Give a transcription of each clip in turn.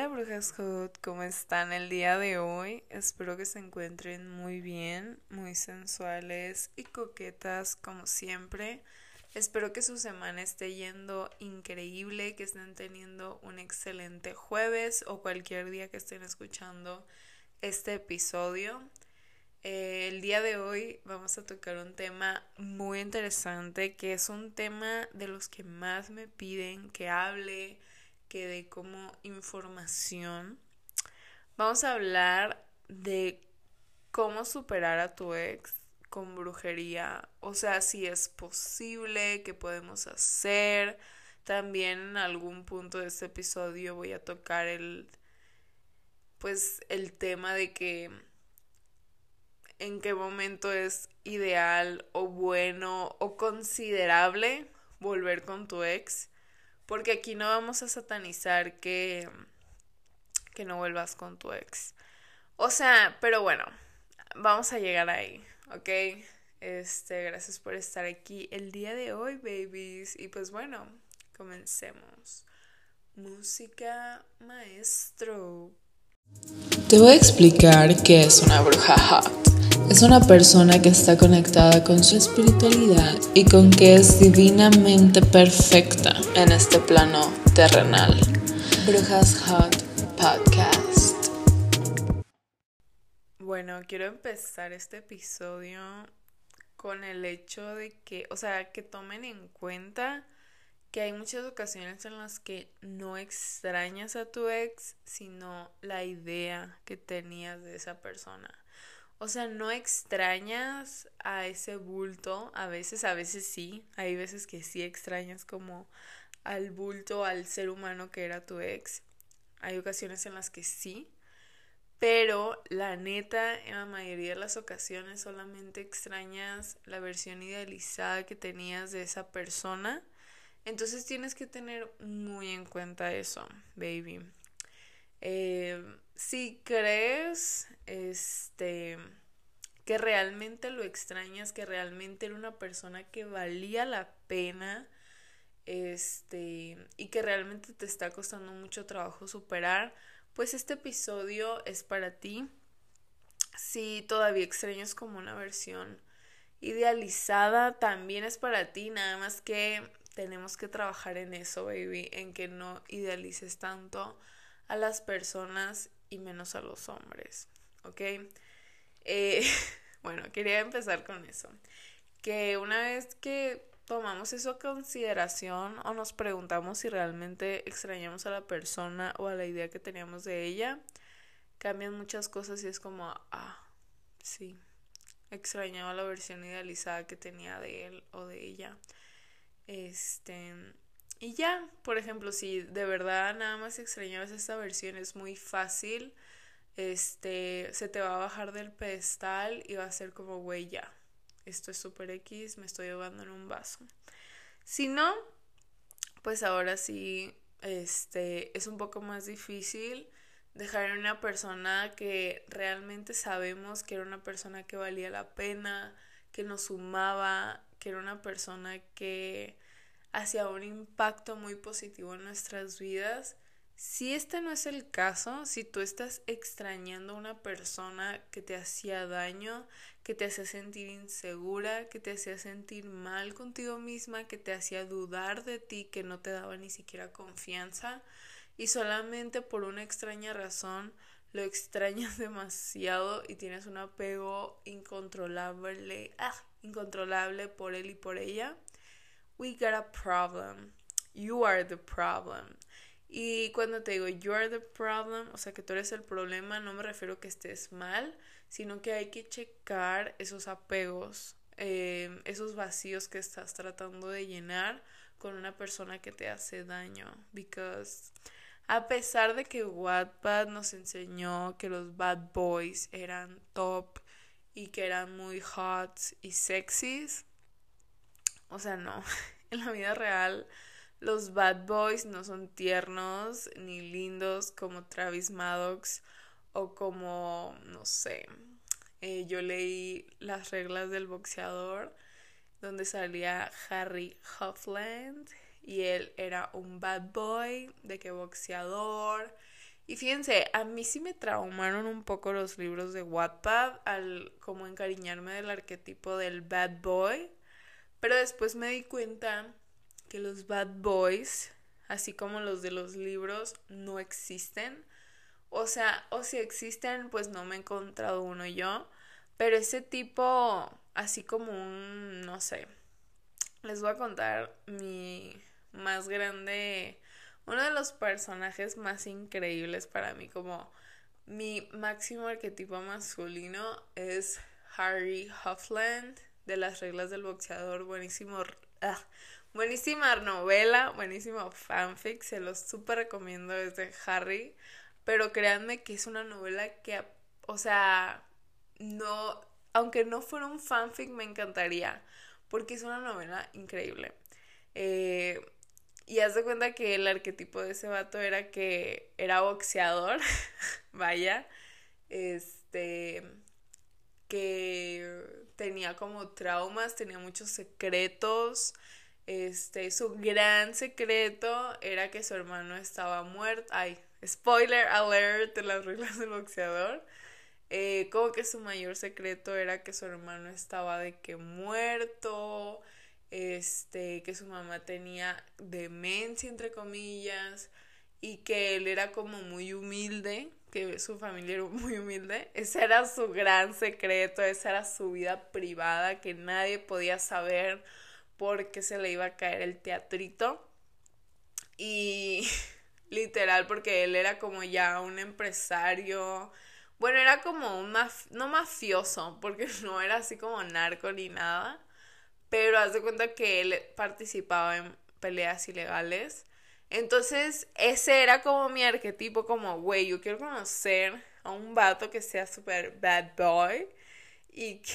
Hola brujas hot, ¿cómo están el día de hoy? Espero que se encuentren muy bien, muy sensuales y coquetas como siempre. Espero que su semana esté yendo increíble, que estén teniendo un excelente jueves o cualquier día que estén escuchando este episodio. Eh, el día de hoy vamos a tocar un tema muy interesante, que es un tema de los que más me piden que hable que dé como información. Vamos a hablar de cómo superar a tu ex con brujería. O sea, si es posible, qué podemos hacer. También en algún punto de este episodio voy a tocar el pues el tema de que en qué momento es ideal o bueno o considerable volver con tu ex porque aquí no vamos a satanizar que, que no vuelvas con tu ex. O sea, pero bueno, vamos a llegar ahí, ¿ok? Este, gracias por estar aquí el día de hoy, babies. Y pues bueno, comencemos. Música maestro. Te voy a explicar qué es una bruja hot. Es una persona que está conectada con su espiritualidad y con que es divinamente perfecta en este plano terrenal. Brujas Hot Podcast. Bueno, quiero empezar este episodio con el hecho de que, o sea, que tomen en cuenta que hay muchas ocasiones en las que no extrañas a tu ex, sino la idea que tenías de esa persona. O sea, no extrañas a ese bulto, a veces, a veces sí, hay veces que sí extrañas como al bulto, al ser humano que era tu ex. Hay ocasiones en las que sí, pero la neta, en la mayoría de las ocasiones solamente extrañas la versión idealizada que tenías de esa persona. Entonces tienes que tener muy en cuenta eso, baby. Eh, si crees este que realmente lo extrañas, que realmente era una persona que valía la pena, este, y que realmente te está costando mucho trabajo superar, pues este episodio es para ti. Si todavía extrañas como una versión idealizada, también es para ti, nada más que tenemos que trabajar en eso, baby, en que no idealices tanto a las personas y menos a los hombres, ¿ok? Eh, bueno, quería empezar con eso. Que una vez que tomamos eso a consideración o nos preguntamos si realmente extrañamos a la persona o a la idea que teníamos de ella, cambian muchas cosas y es como, ah, sí, extrañaba la versión idealizada que tenía de él o de ella. Este, y ya, por ejemplo, si de verdad nada más extrañabas esta versión, es muy fácil. Este, se te va a bajar del pedestal y va a ser como, güey, ya. Esto es super X, me estoy ahogando en un vaso. Si no, pues ahora sí, este, es un poco más difícil dejar en una persona que realmente sabemos que era una persona que valía la pena, que nos sumaba, que era una persona que hacia un impacto muy positivo en nuestras vidas. Si este no es el caso, si tú estás extrañando a una persona que te hacía daño, que te hacía sentir insegura, que te hacía sentir mal contigo misma, que te hacía dudar de ti, que no te daba ni siquiera confianza y solamente por una extraña razón lo extrañas demasiado y tienes un apego incontrolable, ah, incontrolable por él y por ella, we got a problem. You are the problem. Y cuando te digo you are the problem, o sea que tú eres el problema, no me refiero a que estés mal, sino que hay que checar esos apegos, em, esos vacíos que estás tratando de llenar con una persona que te hace daño. Because a pesar de que Wattpad nos enseñó que los bad boys eran top y que eran muy hot y sexys, o sea, no. En la vida real, los bad boys no son tiernos ni lindos como Travis Maddox o como, no sé. Eh, yo leí las reglas del boxeador donde salía Harry Huffland y él era un bad boy, de que boxeador Y fíjense, a mí sí me traumaron un poco los libros de Wattpad al como encariñarme del arquetipo del bad boy. Pero después me di cuenta que los bad boys, así como los de los libros, no existen. O sea, o si existen, pues no me he encontrado uno yo. Pero ese tipo, así como un, no sé, les voy a contar mi más grande uno de los personajes más increíbles para mí, como mi máximo arquetipo masculino, es Harry Huffland de las reglas del boxeador. Buenísimo, ah, buenísima novela, buenísimo fanfic, se los súper recomiendo desde Harry. Pero créanme que es una novela que, o sea, no, aunque no fuera un fanfic, me encantaría, porque es una novela increíble. Eh, y haz de cuenta que el arquetipo de ese vato era que era boxeador, vaya, este, que tenía como traumas, tenía muchos secretos, este, su gran secreto era que su hermano estaba muerto, ay, spoiler alert de las reglas del boxeador, eh, como que su mayor secreto era que su hermano estaba de que muerto, este, que su mamá tenía demencia, entre comillas, y que él era como muy humilde, que su familia era muy humilde. Ese era su gran secreto, esa era su vida privada que nadie podía saber porque se le iba a caer el teatrito. Y literal, porque él era como ya un empresario. Bueno, era como un no mafioso, porque no era así como narco ni nada pero haz de cuenta que él participaba en peleas ilegales. Entonces, ese era como mi arquetipo, como, güey, yo quiero conocer a un vato que sea súper bad boy y que,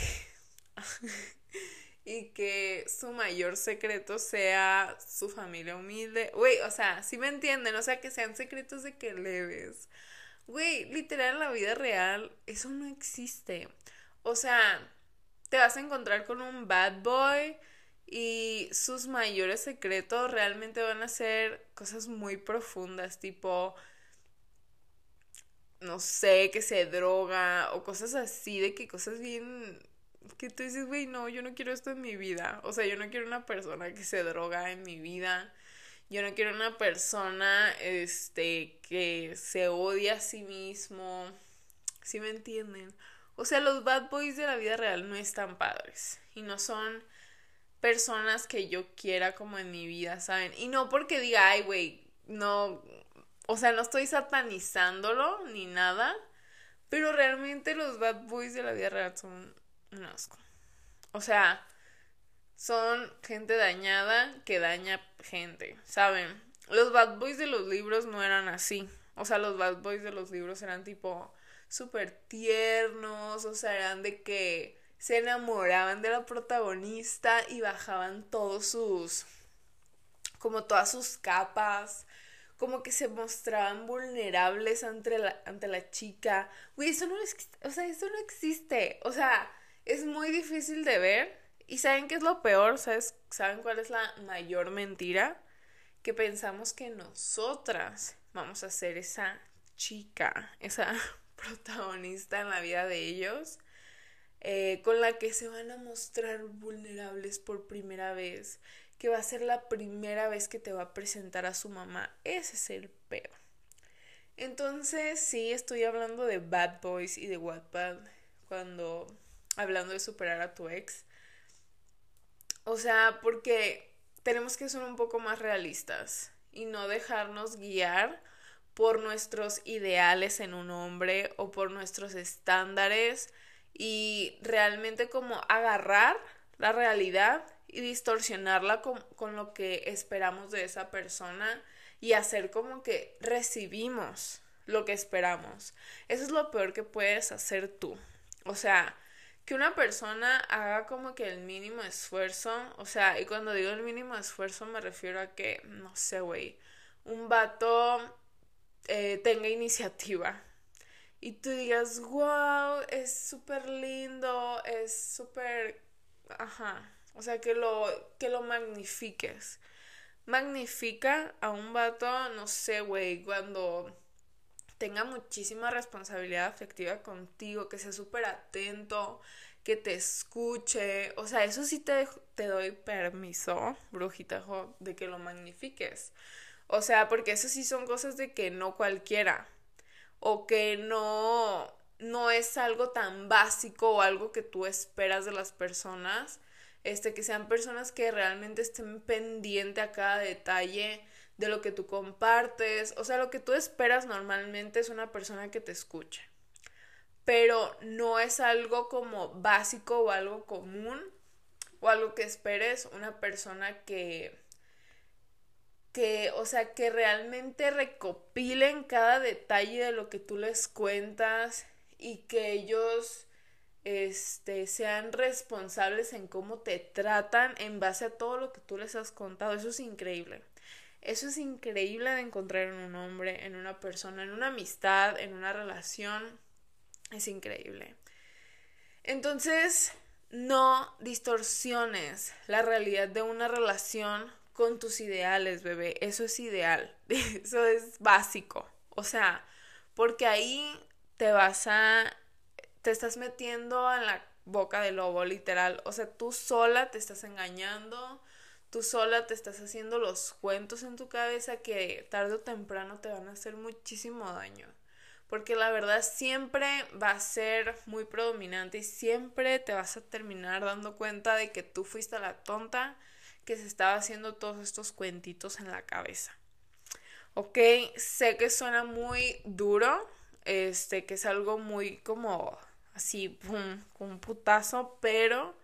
y que su mayor secreto sea su familia humilde. Güey, o sea, si me entienden, o sea, que sean secretos de que leves. Güey, literal en la vida real, eso no existe. O sea, te vas a encontrar con un bad boy y sus mayores secretos realmente van a ser cosas muy profundas, tipo, no sé, que se droga o cosas así, de que cosas bien que tú dices, güey, no, yo no quiero esto en mi vida. O sea, yo no quiero una persona que se droga en mi vida. Yo no quiero una persona, este, que se odia a sí mismo. ¿Sí me entienden? O sea, los bad boys de la vida real no están padres y no son personas que yo quiera como en mi vida, ¿saben? Y no porque diga, ay, güey, no, o sea, no estoy satanizándolo ni nada, pero realmente los bad boys de la vida real son un asco. O sea, son gente dañada que daña gente, ¿saben? Los bad boys de los libros no eran así. O sea, los bad boys de los libros eran tipo súper tiernos, o sea, eran de que se enamoraban de la protagonista y bajaban todos sus, como todas sus capas, como que se mostraban vulnerables ante la, ante la chica. Güey, eso no es, o sea, eso no existe, o sea, es muy difícil de ver. ¿Y saben qué es lo peor? ¿Sabes? ¿Saben cuál es la mayor mentira? Que pensamos que nosotras vamos a ser esa chica, esa protagonista en la vida de ellos, eh, con la que se van a mostrar vulnerables por primera vez, que va a ser la primera vez que te va a presentar a su mamá. Ese es el peor. Entonces, sí, estoy hablando de Bad Boys y de Wattpad cuando hablando de superar a tu ex. O sea, porque tenemos que ser un poco más realistas y no dejarnos guiar por nuestros ideales en un hombre o por nuestros estándares y realmente como agarrar la realidad y distorsionarla con, lo que esperamos de esa persona y hacer como que recibimos lo que esperamos. Eso es lo peor que puedes hacer tú. O sea, que una persona haga como que el mínimo esfuerzo, o sea, y cuando digo el mínimo esfuerzo me refiero a que, no sé, güey, un vato eh, tenga iniciativa y tú digas, wow, es súper lindo, es súper, ajá, o sea, que lo, que lo magnifiques. Magnifica a un vato, no sé, güey, cuando tenga muchísima responsabilidad afectiva contigo, que sea súper atento, que te escuche. O sea, eso sí te, te doy permiso, brujita, de que lo magnifiques. O sea, porque eso sí son cosas de que no cualquiera. O que no, no es algo tan básico o algo que tú esperas de las personas. Este, que sean personas que realmente estén pendiente a cada detalle de lo que tú compartes. O sea, lo que tú esperas normalmente es una persona que te escuche. Pero no es algo como básico o algo común o algo que esperes una persona que que, o sea, que realmente recopilen cada detalle de lo que tú les cuentas y que ellos este, sean responsables en cómo te tratan en base a todo lo que tú les has contado. Eso es increíble. Eso es increíble de encontrar en un hombre, en una persona, en una amistad, en una relación. Es increíble. Entonces, no distorsiones la realidad de una relación con tus ideales, bebé. Eso es ideal. Eso es básico. O sea, porque ahí te vas a... te estás metiendo en la boca del lobo, literal. O sea, tú sola te estás engañando, tú sola te estás haciendo los cuentos en tu cabeza que tarde o temprano te van a hacer muchísimo daño. Porque la verdad siempre va a ser muy predominante y siempre te vas a terminar dando cuenta de que tú fuiste la tonta que se estaba haciendo todos estos cuentitos en la cabeza. Ok, sé que suena muy duro, este, que es algo muy como así, pum, un putazo, pero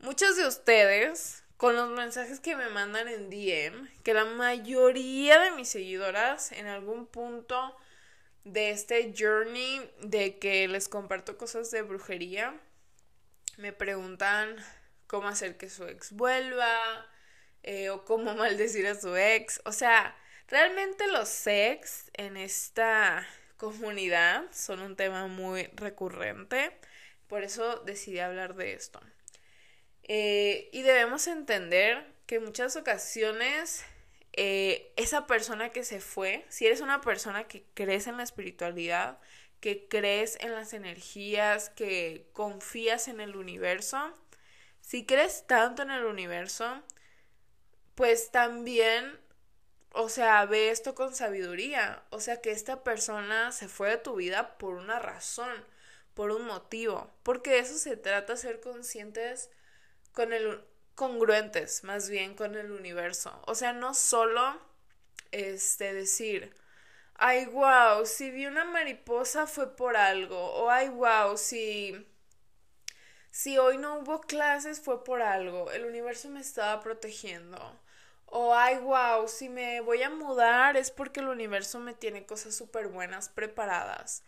muchos de ustedes, con los mensajes que me mandan en DM, que la mayoría de mis seguidoras en algún punto de este journey de que les comparto cosas de brujería, me preguntan cómo hacer que su ex vuelva eh, o cómo maldecir a su ex. O sea, realmente los ex en esta comunidad son un tema muy recurrente. Por eso decidí hablar de esto. Eh, y debemos entender que en muchas ocasiones eh, esa persona que se fue, si eres una persona que crees en la espiritualidad, que crees en las energías, que confías en el universo, si crees tanto en el universo, pues también, o sea, ve esto con sabiduría. O sea, que esta persona se fue de tu vida por una razón, por un motivo. Porque de eso se trata, ser conscientes con el congruentes más bien con el universo. O sea, no solo este decir, ay wow, si vi una mariposa fue por algo, o ay wow, si si hoy no hubo clases fue por algo, el universo me estaba protegiendo. O, ay, wow, si me voy a mudar es porque el universo me tiene cosas súper buenas preparadas.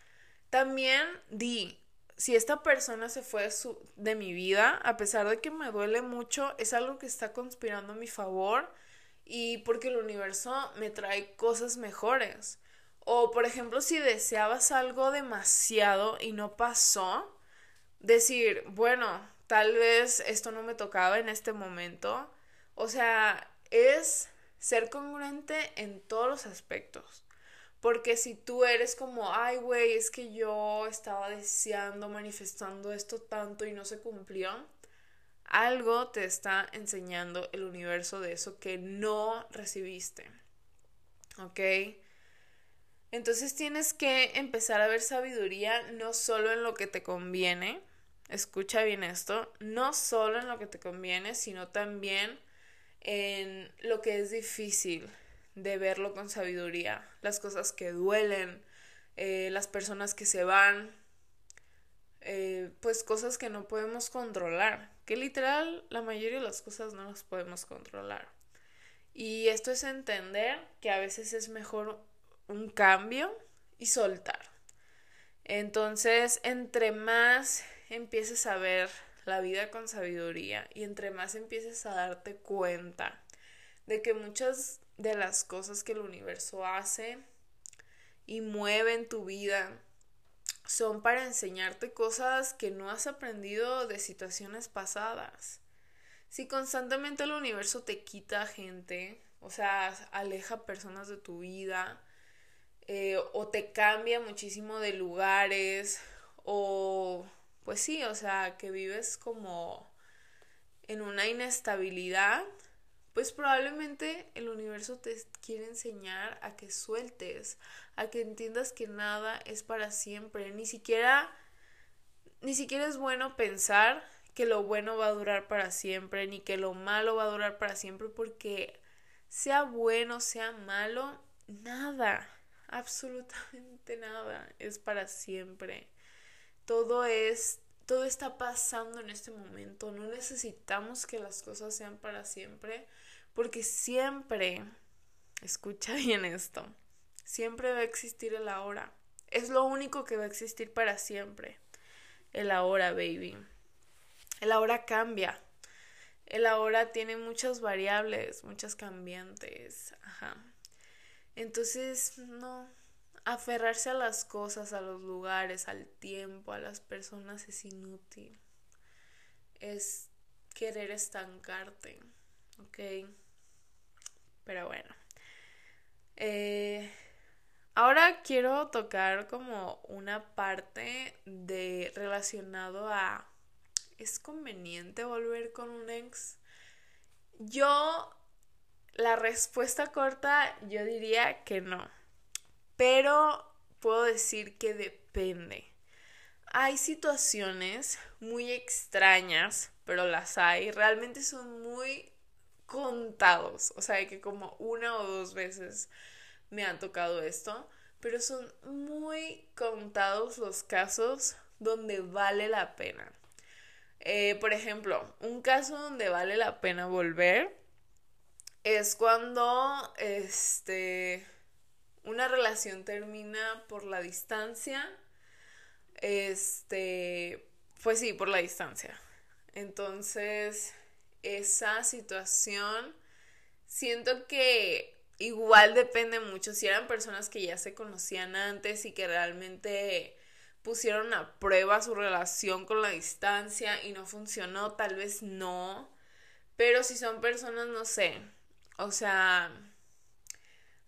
También di, si esta persona se fue de, de mi vida, a pesar de que me duele mucho, es algo que está conspirando a mi favor y porque el universo me trae cosas mejores. O, por ejemplo, si deseabas algo demasiado y no pasó, decir, bueno, tal vez esto no me tocaba en este momento. O sea, es ser congruente en todos los aspectos. Porque si tú eres como, ay, güey, es que yo estaba deseando, manifestando esto tanto y no se cumplió, algo te está enseñando el universo de eso que no recibiste. ¿Ok? Entonces tienes que empezar a ver sabiduría no solo en lo que te conviene, escucha bien esto, no solo en lo que te conviene, sino también en lo que es difícil de verlo con sabiduría, las cosas que duelen, eh, las personas que se van, eh, pues cosas que no podemos controlar, que literal la mayoría de las cosas no las podemos controlar. Y esto es entender que a veces es mejor un cambio y soltar. Entonces, entre más empieces a ver la vida con sabiduría y entre más empieces a darte cuenta de que muchas de las cosas que el universo hace y mueve en tu vida son para enseñarte cosas que no has aprendido de situaciones pasadas. Si constantemente el universo te quita gente, o sea, aleja personas de tu vida, eh, o te cambia muchísimo de lugares o pues sí, o sea, que vives como en una inestabilidad, pues probablemente el universo te quiere enseñar a que sueltes, a que entiendas que nada es para siempre, ni siquiera ni siquiera es bueno pensar que lo bueno va a durar para siempre, ni que lo malo va a durar para siempre, porque sea bueno, sea malo, nada, absolutamente nada es para siempre. Todo es, todo está pasando en este momento, no necesitamos que las cosas sean para siempre, porque siempre, escucha bien esto, siempre va a existir el ahora. Es lo único que va a existir para siempre. El ahora, baby. El ahora cambia. El ahora tiene muchas variables, muchas cambiantes. Ajá. Entonces, no. Aferrarse a las cosas, a los lugares, al tiempo, a las personas es inútil. Es querer estancarte. ¿Ok? Pero bueno. Eh, ahora quiero tocar como una parte de relacionado a ¿es conveniente volver con un ex? Yo, la respuesta corta, yo diría que no. Pero puedo decir que depende. Hay situaciones muy extrañas, pero las hay. Realmente son muy contados. O sea, que como una o dos veces me han tocado esto. Pero son muy contados los casos donde vale la pena. Eh, por ejemplo, un caso donde vale la pena volver es cuando este una relación termina por la distancia. Este, pues sí, por la distancia. Entonces, esa situación siento que igual depende mucho si eran personas que ya se conocían antes y que realmente pusieron a prueba su relación con la distancia y no funcionó, tal vez no. Pero si son personas, no sé. O sea,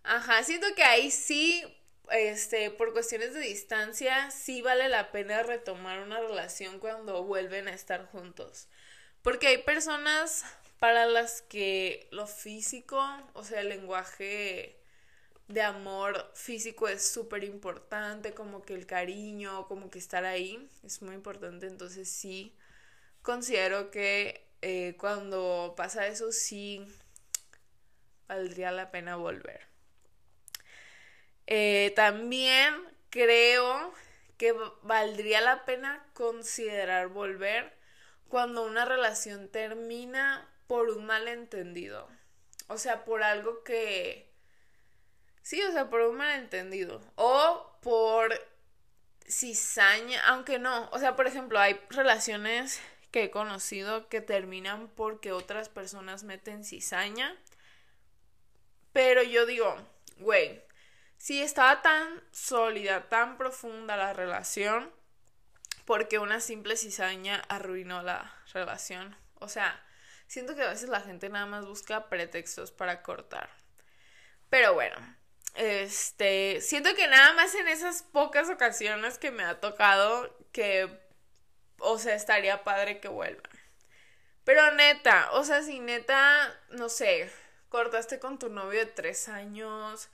ajá, siento que ahí sí, este, por cuestiones de distancia, sí vale la pena retomar una relación cuando vuelven a estar juntos. Porque hay personas para las que lo físico, o sea, el lenguaje de amor físico es súper importante, como que el cariño, como que estar ahí es muy importante, entonces sí considero que eh, cuando pasa eso sí valdría la pena volver. Eh, también creo que valdría la pena considerar volver cuando una relación termina por un malentendido. O sea, por algo que Sí, o sea, por un malentendido. O por cizaña, aunque no. O sea, por ejemplo, hay relaciones que he conocido que terminan porque otras personas meten cizaña. Pero yo digo, güey, si estaba tan sólida, tan profunda la relación, porque una simple cizaña arruinó la relación. O sea, siento que a veces la gente nada más busca pretextos para cortar. Pero bueno, este, siento que nada más en esas pocas ocasiones que me ha tocado que, o sea, estaría padre que vuelvan. Pero neta, o sea, si neta, no sé, cortaste con tu novio de tres años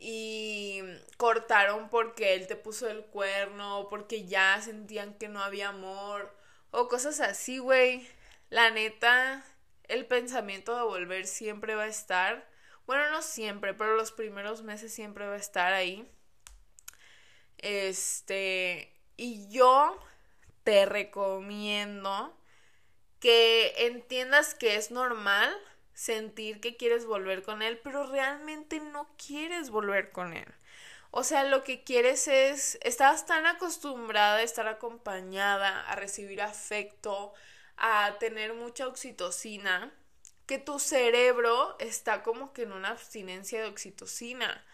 y cortaron porque él te puso el cuerno, porque ya sentían que no había amor, o cosas así, güey. La neta, el pensamiento de volver siempre va a estar. Bueno, no siempre, pero los primeros meses siempre va a estar ahí. Este, y yo te recomiendo que entiendas que es normal sentir que quieres volver con él, pero realmente no quieres volver con él. O sea, lo que quieres es, estás tan acostumbrada a estar acompañada, a recibir afecto, a tener mucha oxitocina, que tu cerebro está como que en una abstinencia de oxitocina.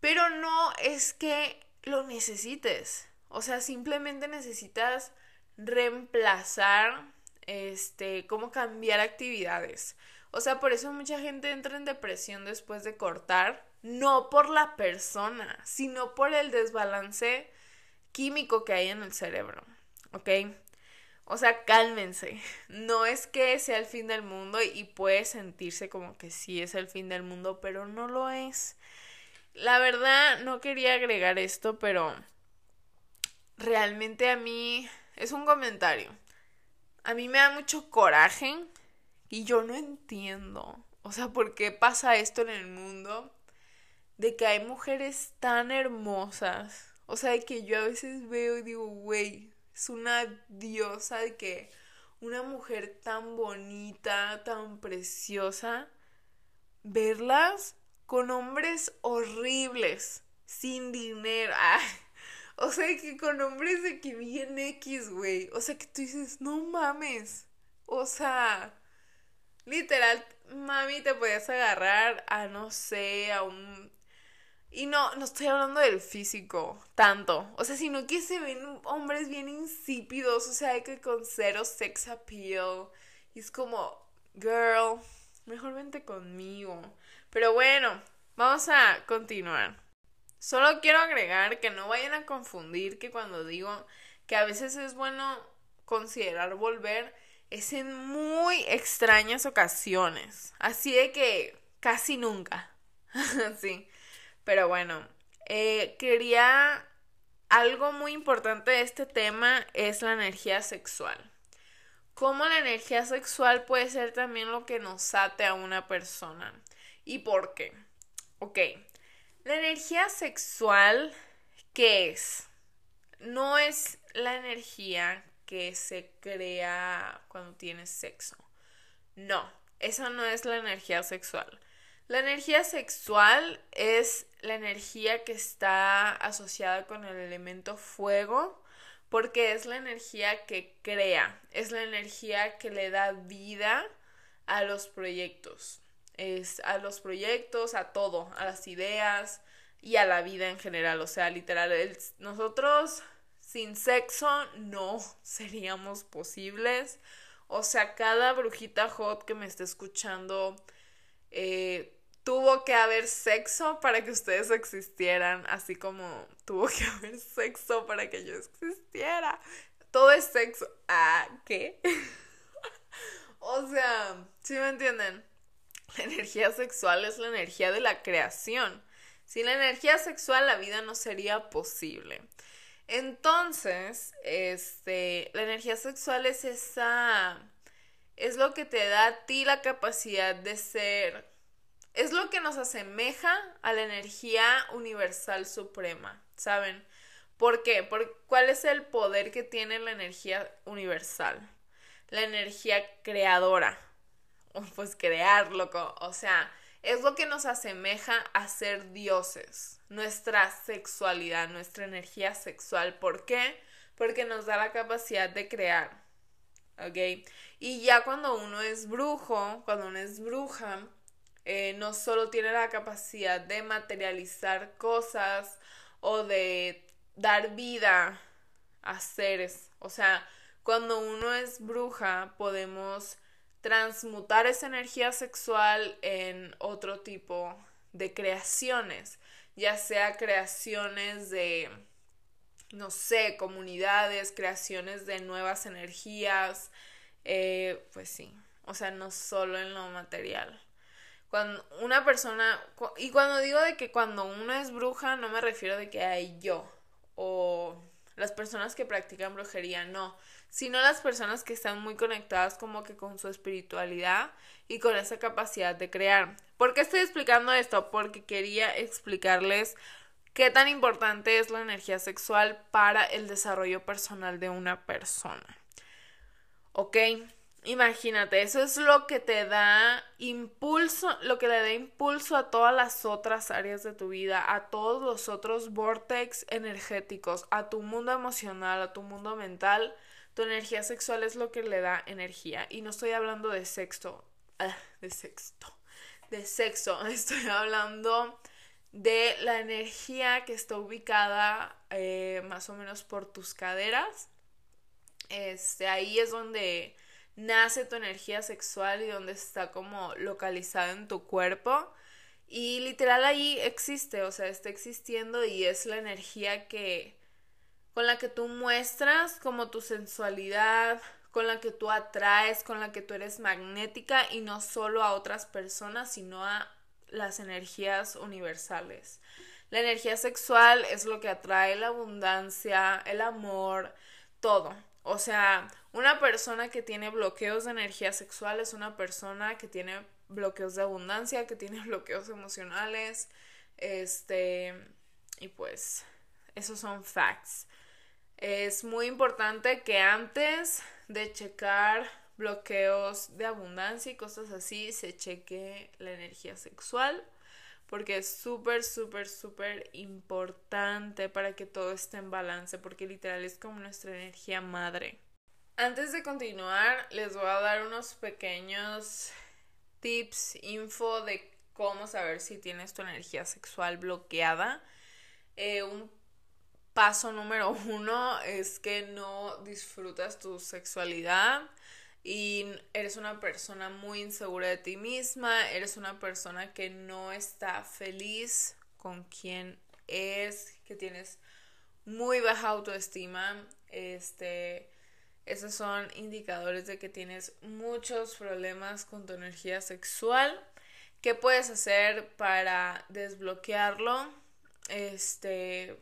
Pero no es que lo necesites. O sea, simplemente necesitas reemplazar, este, cómo cambiar actividades. O sea, por eso mucha gente entra en depresión después de cortar, no por la persona, sino por el desbalance químico que hay en el cerebro, ¿ok? O sea, cálmense. No es que sea el fin del mundo y puede sentirse como que sí es el fin del mundo, pero no lo es. La verdad, no quería agregar esto, pero realmente a mí es un comentario. A mí me da mucho coraje y yo no entiendo. O sea, ¿por qué pasa esto en el mundo? De que hay mujeres tan hermosas. O sea, de que yo a veces veo y digo, güey, es una diosa de que una mujer tan bonita, tan preciosa, verlas con hombres horribles, sin dinero. o sea, que con hombres de que bien X, güey. O sea, que tú dices, no mames. O sea, literal, mami, te podías agarrar a, no sé, a un y no, no estoy hablando del físico tanto. O sea, sino que se ven hombres bien insípidos, o sea, que con cero sex appeal. Y es como, girl, mejor vente conmigo. Pero bueno, vamos a continuar. Solo quiero agregar que no vayan a confundir que cuando digo que a veces es bueno considerar volver, es en muy extrañas ocasiones. Así de que casi nunca. sí. Pero bueno, eh, quería... Algo muy importante de este tema es la energía sexual. Cómo la energía sexual puede ser también lo que nos ate a una persona. ¿Y por qué? Ok, la energía sexual, ¿qué es? No es la energía que se crea cuando tienes sexo. No, esa no es la energía sexual. La energía sexual es la energía que está asociada con el elemento fuego porque es la energía que crea, es la energía que le da vida a los proyectos, es a los proyectos, a todo, a las ideas y a la vida en general, o sea, literal, nosotros sin sexo no seríamos posibles, o sea, cada brujita hot que me esté escuchando eh, tuvo que haber sexo para que ustedes existieran, así como tuvo que haber sexo para que yo existiera. Todo es sexo. ¿Ah, qué? o sea, ¿sí me entienden? La energía sexual es la energía de la creación. Sin la energía sexual la vida no sería posible. Entonces, este, la energía sexual es esa es lo que te da a ti la capacidad de ser es lo que nos asemeja a la energía universal suprema, ¿saben? ¿Por qué? ¿Cuál es el poder que tiene la energía universal? La energía creadora. Pues crear, loco. O sea, es lo que nos asemeja a ser dioses. Nuestra sexualidad, nuestra energía sexual. ¿Por qué? Porque nos da la capacidad de crear. ¿Ok? Y ya cuando uno es brujo, cuando uno es bruja, eh, no solo tiene la capacidad de materializar cosas o de dar vida a seres. O sea, cuando uno es bruja, podemos transmutar esa energía sexual en otro tipo de creaciones, ya sea creaciones de, no sé, comunidades, creaciones de nuevas energías, eh, pues sí, o sea, no solo en lo material. Cuando una persona, y cuando digo de que cuando uno es bruja, no me refiero de que hay yo o las personas que practican brujería, no, sino las personas que están muy conectadas como que con su espiritualidad y con esa capacidad de crear. ¿Por qué estoy explicando esto? Porque quería explicarles qué tan importante es la energía sexual para el desarrollo personal de una persona. ¿Ok? Imagínate, eso es lo que te da impulso, lo que le da impulso a todas las otras áreas de tu vida, a todos los otros vortex energéticos, a tu mundo emocional, a tu mundo mental. Tu energía sexual es lo que le da energía. Y no estoy hablando de sexo, ah, de sexo, de sexo. Estoy hablando de la energía que está ubicada eh, más o menos por tus caderas. Este, ahí es donde nace tu energía sexual y donde está como localizada en tu cuerpo. Y literal ahí existe, o sea, está existiendo y es la energía que con la que tú muestras como tu sensualidad, con la que tú atraes, con la que tú eres magnética y no solo a otras personas, sino a las energías universales. La energía sexual es lo que atrae la abundancia, el amor, todo. O sea, una persona que tiene bloqueos de energía sexual es una persona que tiene bloqueos de abundancia, que tiene bloqueos emocionales. Este, y pues, esos son facts. Es muy importante que antes de checar bloqueos de abundancia y cosas así, se cheque la energía sexual, porque es súper, súper, súper importante para que todo esté en balance, porque literal es como nuestra energía madre. Antes de continuar, les voy a dar unos pequeños tips, info de cómo saber si tienes tu energía sexual bloqueada. Eh, un paso número uno es que no disfrutas tu sexualidad y eres una persona muy insegura de ti misma, eres una persona que no está feliz con quien es, que tienes muy baja autoestima, este, esos son indicadores de que tienes muchos problemas con tu energía sexual. ¿Qué puedes hacer para desbloquearlo? Este,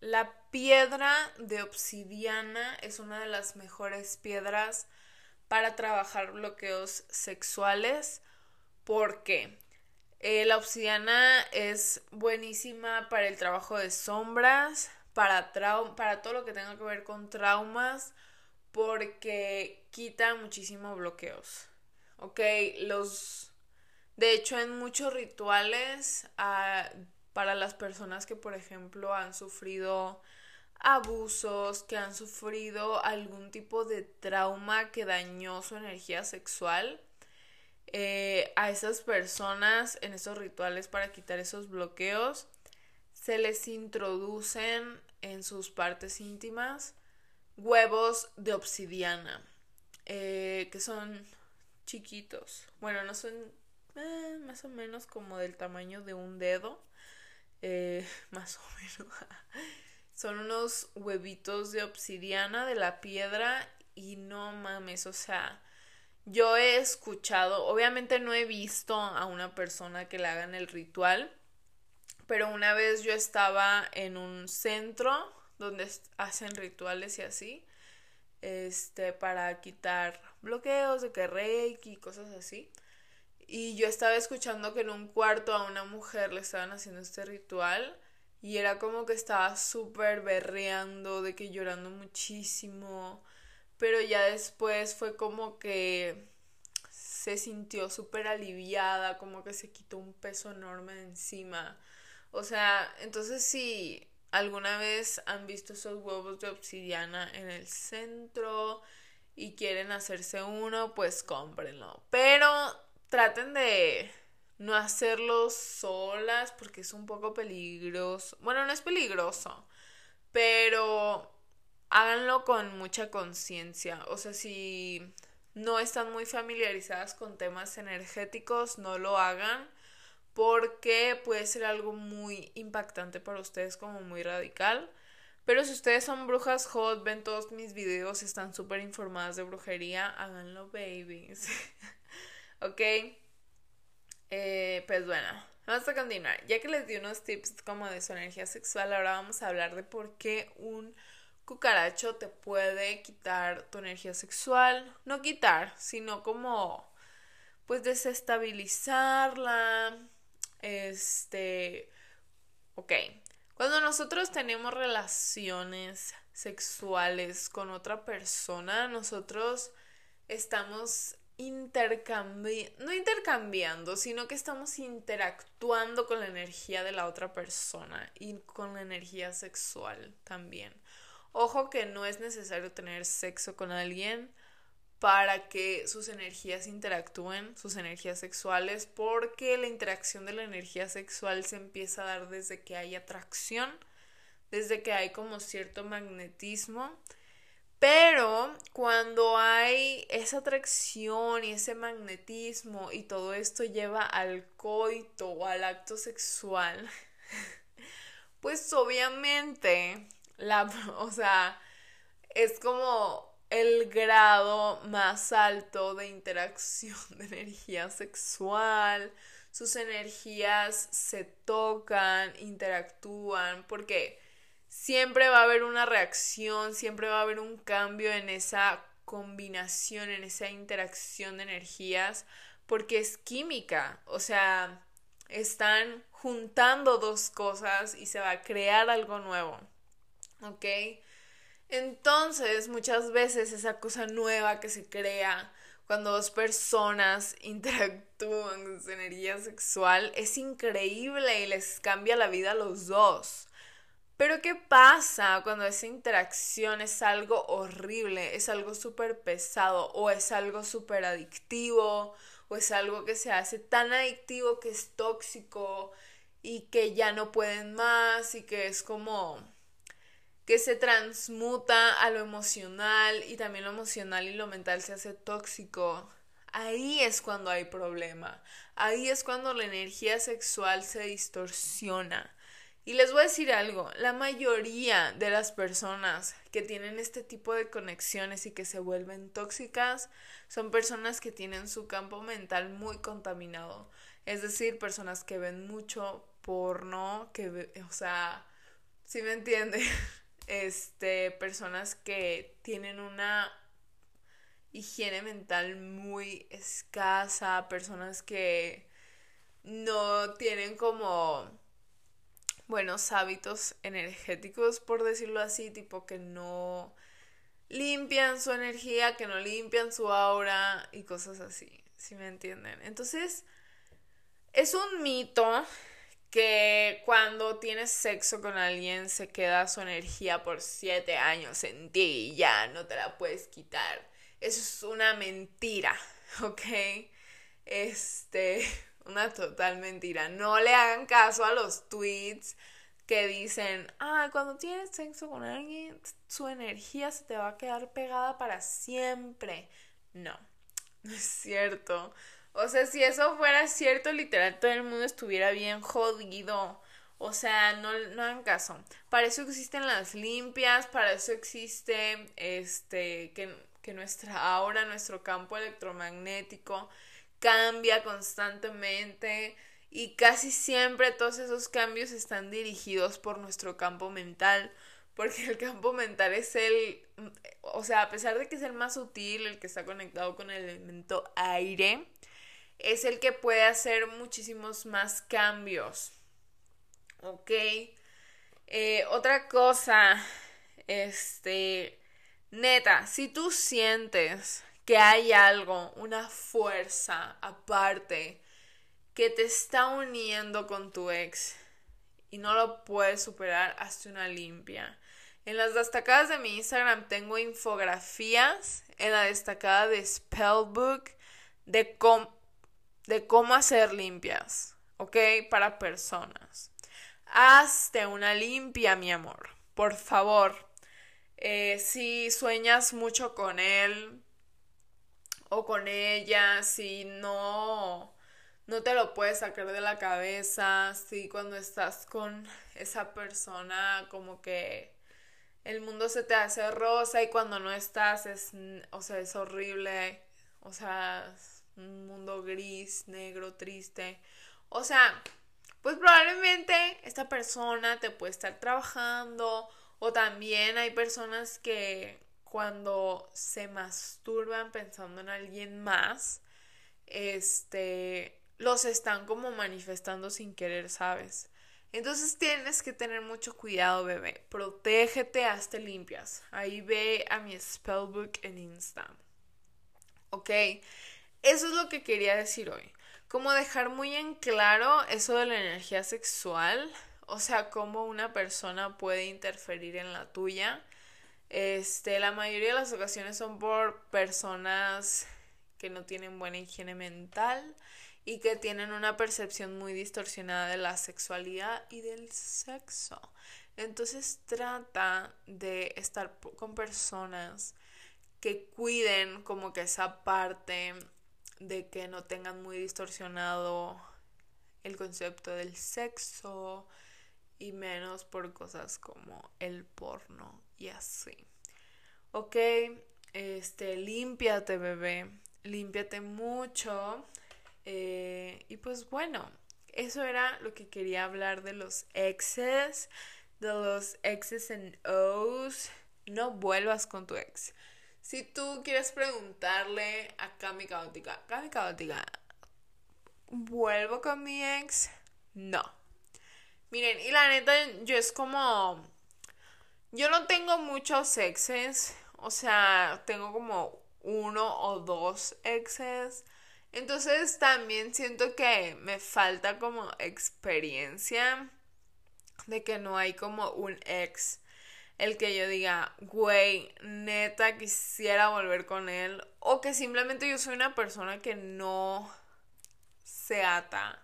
la piedra de obsidiana es una de las mejores piedras para trabajar bloqueos sexuales. porque eh, la obsidiana es buenísima para el trabajo de sombras, para, para todo lo que tenga que ver con traumas, porque quita muchísimo bloqueos. Ok, los... De hecho, en muchos rituales ah, para las personas que, por ejemplo, han sufrido abusos, que han sufrido algún tipo de trauma que dañó su energía sexual. Eh, a esas personas en esos rituales para quitar esos bloqueos se les introducen en sus partes íntimas huevos de obsidiana eh, que son chiquitos bueno no son eh, más o menos como del tamaño de un dedo eh, más o menos. Son unos huevitos de obsidiana de la piedra y no mames, o sea, yo he escuchado, obviamente no he visto a una persona que le hagan el ritual, pero una vez yo estaba en un centro donde hacen rituales y así, este, para quitar bloqueos de que reiki y cosas así. Y yo estaba escuchando que en un cuarto a una mujer le estaban haciendo este ritual y era como que estaba súper berreando, de que llorando muchísimo, pero ya después fue como que se sintió súper aliviada, como que se quitó un peso enorme de encima. O sea, entonces si alguna vez han visto esos huevos de obsidiana en el centro y quieren hacerse uno, pues cómprenlo. Pero traten de no hacerlo solas porque es un poco peligroso. Bueno, no es peligroso, pero háganlo con mucha conciencia. O sea, si no están muy familiarizadas con temas energéticos, no lo hagan porque puede ser algo muy impactante para ustedes como muy radical. Pero si ustedes son brujas hot, ven todos mis videos, están súper informadas de brujería, háganlo, babies. ¿ok? Eh, pues bueno, vamos a continuar. Ya que les di unos tips como de su energía sexual, ahora vamos a hablar de por qué un cucaracho te puede quitar tu energía sexual. No quitar, sino como pues desestabilizarla. Este, ok. Cuando nosotros tenemos relaciones sexuales con otra persona, nosotros estamos intercambiando, no intercambiando, sino que estamos interactuando con la energía de la otra persona y con la energía sexual también. Ojo que no es necesario tener sexo con alguien para que sus energías interactúen, sus energías sexuales, porque la interacción de la energía sexual se empieza a dar desde que hay atracción, desde que hay como cierto magnetismo. Pero cuando hay esa atracción y ese magnetismo y todo esto lleva al coito o al acto sexual, pues obviamente la, o sea, es como el grado más alto de interacción de energía sexual. Sus energías se tocan, interactúan, porque siempre va a haber una reacción, siempre va a haber un cambio en esa combinación, en esa interacción de energías, porque es química, o sea, están juntando dos cosas y se va a crear algo nuevo, ¿ok? Entonces, muchas veces esa cosa nueva que se crea cuando dos personas interactúan con su energía sexual es increíble y les cambia la vida a los dos. Pero ¿qué pasa cuando esa interacción es algo horrible, es algo súper pesado o es algo súper adictivo o es algo que se hace tan adictivo que es tóxico y que ya no pueden más y que es como que se transmuta a lo emocional y también lo emocional y lo mental se hace tóxico. Ahí es cuando hay problema. Ahí es cuando la energía sexual se distorsiona. Y les voy a decir algo, la mayoría de las personas que tienen este tipo de conexiones y que se vuelven tóxicas son personas que tienen su campo mental muy contaminado. Es decir, personas que ven mucho porno, que, o sea, si me entiende? Este, personas que tienen una higiene mental muy escasa, personas que no tienen como buenos hábitos energéticos, por decirlo así, tipo que no limpian su energía, que no limpian su aura y cosas así, si me entienden. Entonces, es un mito que cuando tienes sexo con alguien se queda su energía por siete años en ti y ya no te la puedes quitar. Eso es una mentira, ¿ok? Este, una total mentira. No le hagan caso a los tweets que dicen, ah, cuando tienes sexo con alguien, su energía se te va a quedar pegada para siempre. No, no es cierto. O sea, si eso fuera cierto, literal, todo el mundo estuviera bien jodido. O sea, no, no hagan caso. Para eso existen las limpias, para eso existe este que, que nuestra nuestro campo electromagnético cambia constantemente y casi siempre todos esos cambios están dirigidos por nuestro campo mental, porque el campo mental es el, o sea, a pesar de que es el más sutil, el que está conectado con el elemento aire, es el que puede hacer muchísimos más cambios. ¿Ok? Eh, otra cosa, este, neta, si tú sientes que hay algo, una fuerza aparte que te está uniendo con tu ex y no lo puedes superar, hazte una limpia. En las destacadas de mi Instagram tengo infografías, en la destacada de Spellbook, de, de cómo hacer limpias, ¿ok? Para personas. Hazte una limpia, mi amor, por favor. Eh, si sueñas mucho con él, o con ella, si no, no te lo puedes sacar de la cabeza, si cuando estás con esa persona como que el mundo se te hace rosa y cuando no estás es, o sea, es horrible, o sea, un mundo gris, negro, triste. O sea, pues probablemente esta persona te puede estar trabajando o también hay personas que cuando se masturban pensando en alguien más, este, los están como manifestando sin querer, ¿sabes? Entonces tienes que tener mucho cuidado, bebé. Protégete, hazte limpias. Ahí ve a mi spellbook en Insta. ¿Ok? Eso es lo que quería decir hoy. Como dejar muy en claro eso de la energía sexual. O sea, cómo una persona puede interferir en la tuya este, la mayoría de las ocasiones son por personas que no tienen buena higiene mental y que tienen una percepción muy distorsionada de la sexualidad y del sexo. Entonces trata de estar con personas que cuiden como que esa parte de que no tengan muy distorsionado el concepto del sexo y menos por cosas como el porno y así. Ok, este, límpiate bebé, límpiate mucho. Eh, y pues bueno, eso era lo que quería hablar de los exes, de los exes en O's. No vuelvas con tu ex. Si tú quieres preguntarle a Cami Caótica, Cami Caótica, ¿vuelvo con mi ex? No. Miren, y la neta, yo es como. Yo no tengo muchos exes. O sea, tengo como uno o dos exes. Entonces también siento que me falta como experiencia de que no hay como un ex el que yo diga, güey, neta quisiera volver con él o que simplemente yo soy una persona que no se ata.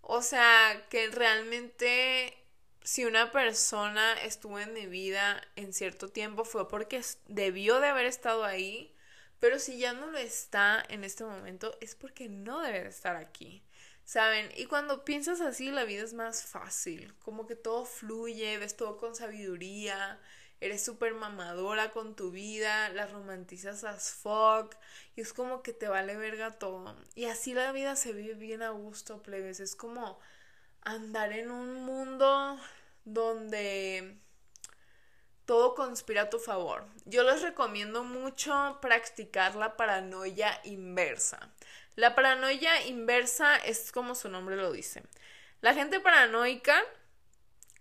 O sea, que realmente si una persona estuvo en mi vida en cierto tiempo fue porque debió de haber estado ahí, pero si ya no lo está en este momento es porque no debe de estar aquí. ¿Saben? Y cuando piensas así, la vida es más fácil. Como que todo fluye, ves todo con sabiduría, eres súper mamadora con tu vida, la romantizas as fuck, y es como que te vale verga todo. Y así la vida se vive bien a gusto, plebes. Es como andar en un mundo donde todo conspira a tu favor. Yo les recomiendo mucho practicar la paranoia inversa. La paranoia inversa es como su nombre lo dice. La gente paranoica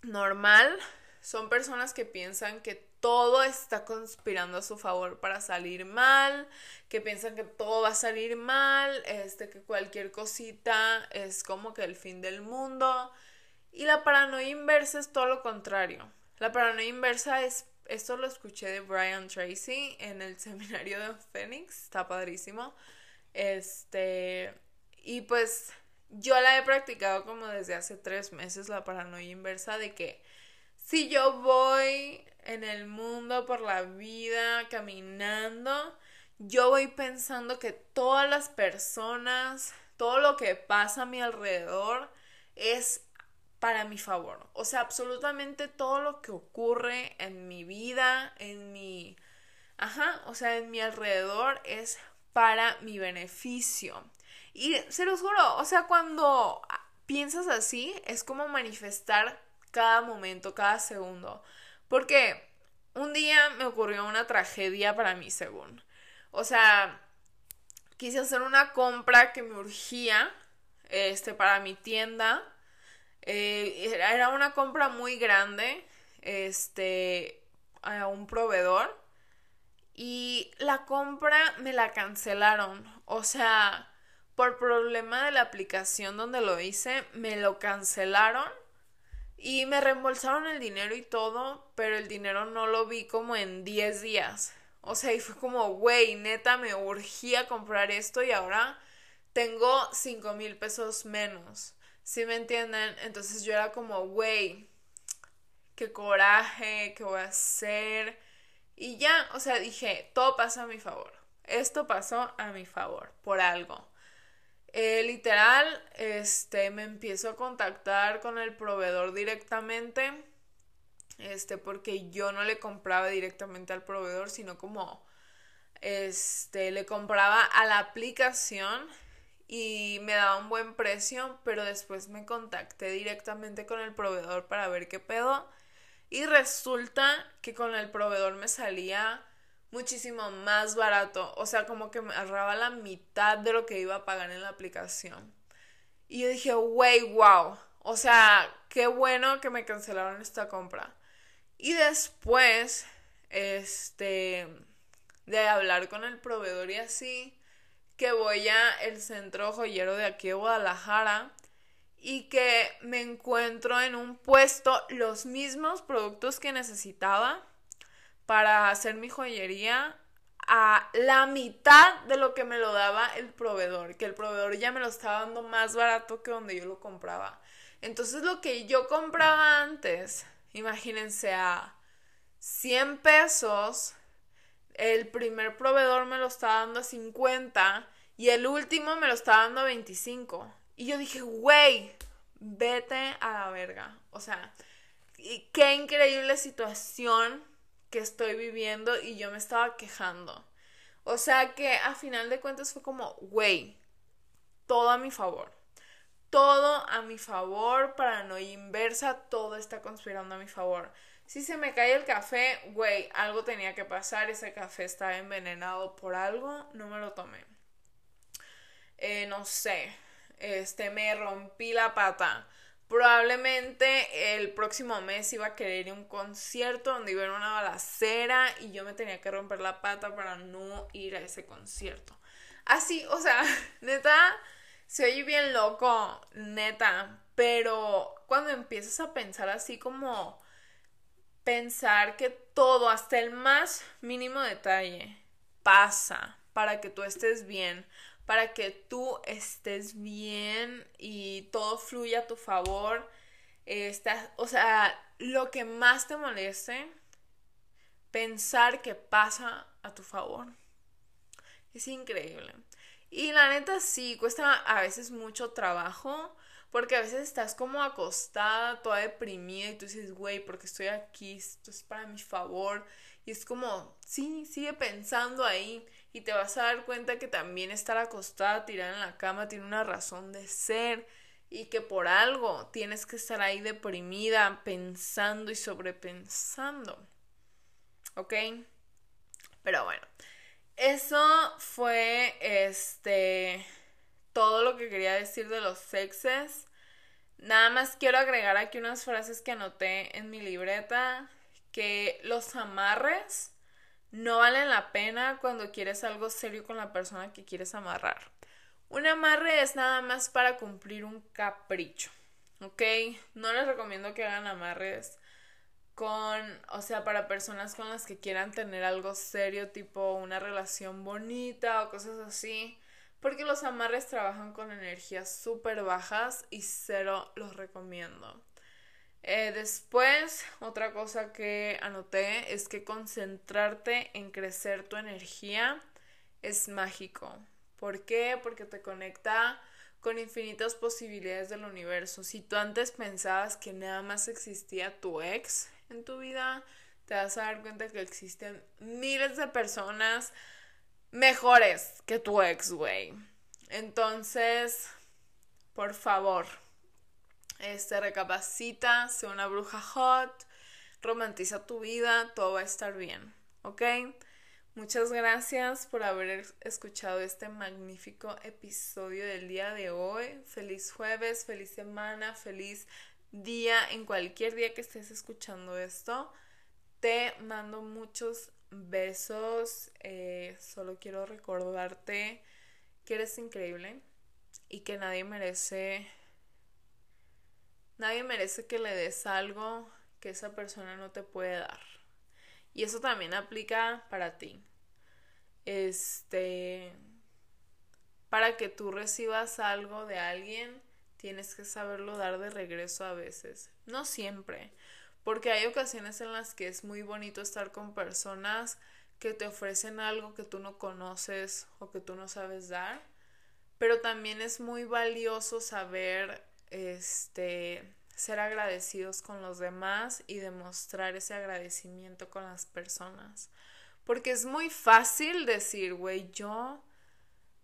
normal son personas que piensan que todo está conspirando a su favor para salir mal, que piensan que todo va a salir mal, este que cualquier cosita es como que el fin del mundo. Y la paranoia inversa es todo lo contrario. La paranoia inversa es esto lo escuché de Brian Tracy en el seminario de Phoenix, está padrísimo. Este, y pues yo la he practicado como desde hace tres meses, la paranoia inversa de que si yo voy en el mundo por la vida caminando, yo voy pensando que todas las personas, todo lo que pasa a mi alrededor es para mi favor. O sea, absolutamente todo lo que ocurre en mi vida, en mi... Ajá, o sea, en mi alrededor es para mi beneficio. Y se los juro, o sea, cuando piensas así, es como manifestar cada momento, cada segundo. Porque un día me ocurrió una tragedia para mí, según. O sea, quise hacer una compra que me urgía, este, para mi tienda. Eh, era una compra muy grande, este, a un proveedor y la compra me la cancelaron. O sea, por problema de la aplicación donde lo hice, me lo cancelaron y me reembolsaron el dinero y todo, pero el dinero no lo vi como en 10 días. O sea, y fue como, güey, neta, me urgía comprar esto y ahora tengo 5 mil pesos menos. ¿Sí me entienden? Entonces yo era como, güey, qué coraje, qué voy a hacer. Y ya, o sea, dije, todo pasa a mi favor. Esto pasó a mi favor, por algo. Eh, literal, este, me empiezo a contactar con el proveedor directamente, este, porque yo no le compraba directamente al proveedor, sino como, este, le compraba a la aplicación y me daba un buen precio, pero después me contacté directamente con el proveedor para ver qué pedo y resulta que con el proveedor me salía muchísimo más barato. O sea, como que me ahorraba la mitad de lo que iba a pagar en la aplicación. Y yo dije, wey, wow. O sea, qué bueno que me cancelaron esta compra. Y después, este, de hablar con el proveedor y así, que voy a el centro joyero de aquí de Guadalajara y que me encuentro en un puesto los mismos productos que necesitaba para hacer mi joyería a la mitad de lo que me lo daba el proveedor, que el proveedor ya me lo estaba dando más barato que donde yo lo compraba. Entonces lo que yo compraba antes, imagínense a 100 pesos, el primer proveedor me lo estaba dando a 50 y el último me lo estaba dando a 25. Y yo dije, güey, vete a la verga. O sea, qué increíble situación que estoy viviendo y yo me estaba quejando. O sea que a final de cuentas fue como, güey, todo a mi favor. Todo a mi favor, para no inversa, todo está conspirando a mi favor. Si se me cae el café, güey, algo tenía que pasar, ese café estaba envenenado por algo, no me lo tomé. Eh, no sé, este, me rompí la pata. Probablemente el próximo mes iba a querer ir a un concierto donde iba a haber una balacera y yo me tenía que romper la pata para no ir a ese concierto. Así, o sea, neta, se oye bien loco, neta, pero cuando empiezas a pensar así como pensar que todo, hasta el más mínimo detalle, pasa para que tú estés bien, para que tú estés bien y todo fluya a tu favor. Estás, o sea, lo que más te moleste, pensar que pasa a tu favor. Es increíble. Y la neta sí, cuesta a veces mucho trabajo, porque a veces estás como acostada, toda deprimida y tú dices, güey, porque estoy aquí, esto es para mi favor. Y es como, sí, sigue pensando ahí y te vas a dar cuenta que también estar acostada, tirada en la cama, tiene una razón de ser y que por algo tienes que estar ahí deprimida, pensando y sobrepensando. ¿Ok? Pero bueno, eso fue este todo lo que quería decir de los sexes. Nada más quiero agregar aquí unas frases que anoté en mi libreta que los amarres no valen la pena cuando quieres algo serio con la persona que quieres amarrar. Un amarre es nada más para cumplir un capricho, ¿ok? No les recomiendo que hagan amarres con, o sea, para personas con las que quieran tener algo serio, tipo una relación bonita o cosas así, porque los amarres trabajan con energías súper bajas y cero los recomiendo. Eh, después, otra cosa que anoté es que concentrarte en crecer tu energía es mágico. ¿Por qué? Porque te conecta con infinitas posibilidades del universo. Si tú antes pensabas que nada más existía tu ex en tu vida, te vas a dar cuenta que existen miles de personas mejores que tu ex, güey. Entonces, por favor, este, recapacita, sé una bruja hot, romantiza tu vida, todo va a estar bien, ¿ok? Muchas gracias por haber escuchado este magnífico episodio del día de hoy. Feliz jueves, feliz semana, feliz día, en cualquier día que estés escuchando esto. Te mando muchos besos. Eh, solo quiero recordarte que eres increíble y que nadie merece Nadie merece que le des algo que esa persona no te puede dar. Y eso también aplica para ti. Este, para que tú recibas algo de alguien, tienes que saberlo dar de regreso a veces. No siempre, porque hay ocasiones en las que es muy bonito estar con personas que te ofrecen algo que tú no conoces o que tú no sabes dar, pero también es muy valioso saber este, ser agradecidos con los demás y demostrar ese agradecimiento con las personas. Porque es muy fácil decir, güey, yo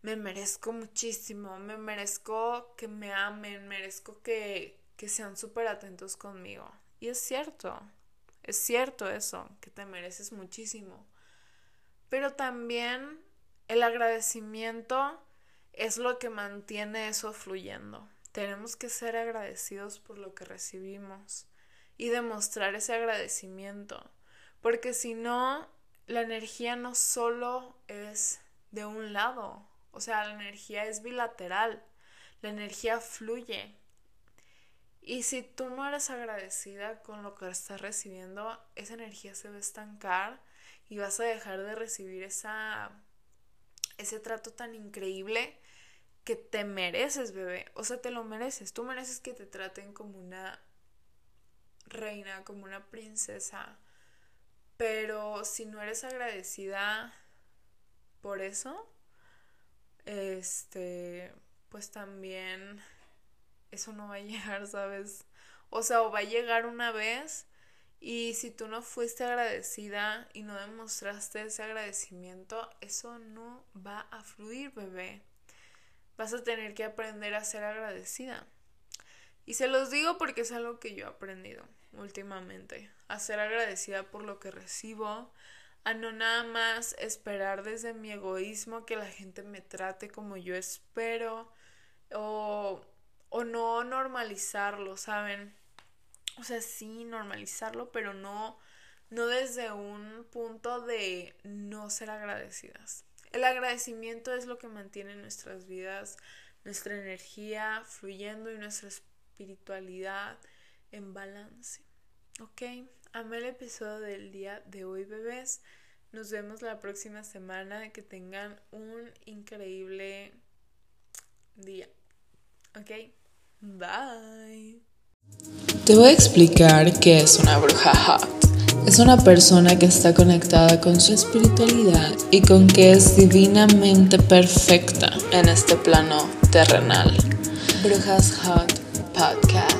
me merezco muchísimo, me merezco que me amen, merezco que, que sean súper atentos conmigo. Y es cierto, es cierto eso, que te mereces muchísimo. Pero también el agradecimiento es lo que mantiene eso fluyendo. Tenemos que ser agradecidos por lo que recibimos y demostrar ese agradecimiento, porque si no, la energía no solo es de un lado, o sea, la energía es bilateral, la energía fluye. Y si tú no eres agradecida con lo que estás recibiendo, esa energía se va a estancar y vas a dejar de recibir esa, ese trato tan increíble que te mereces, bebé. O sea, te lo mereces. Tú mereces que te traten como una reina, como una princesa. Pero si no eres agradecida por eso, este, pues también eso no va a llegar, ¿sabes? O sea, o va a llegar una vez y si tú no fuiste agradecida y no demostraste ese agradecimiento, eso no va a fluir, bebé. Vas a tener que aprender a ser agradecida. Y se los digo porque es algo que yo he aprendido últimamente. A ser agradecida por lo que recibo. A no nada más esperar desde mi egoísmo que la gente me trate como yo espero. O, o no normalizarlo, ¿saben? o sea, sí, normalizarlo, pero no, no desde un punto de no ser agradecidas. El agradecimiento es lo que mantiene nuestras vidas, nuestra energía fluyendo y nuestra espiritualidad en balance. ¿Ok? Amé el episodio del día de hoy, bebés. Nos vemos la próxima semana. Que tengan un increíble día. ¿Ok? Bye. Te voy a explicar qué es una bruja hot. Es una persona que está conectada con su espiritualidad y con que es divinamente perfecta en este plano terrenal. Brujas Hot Podcast.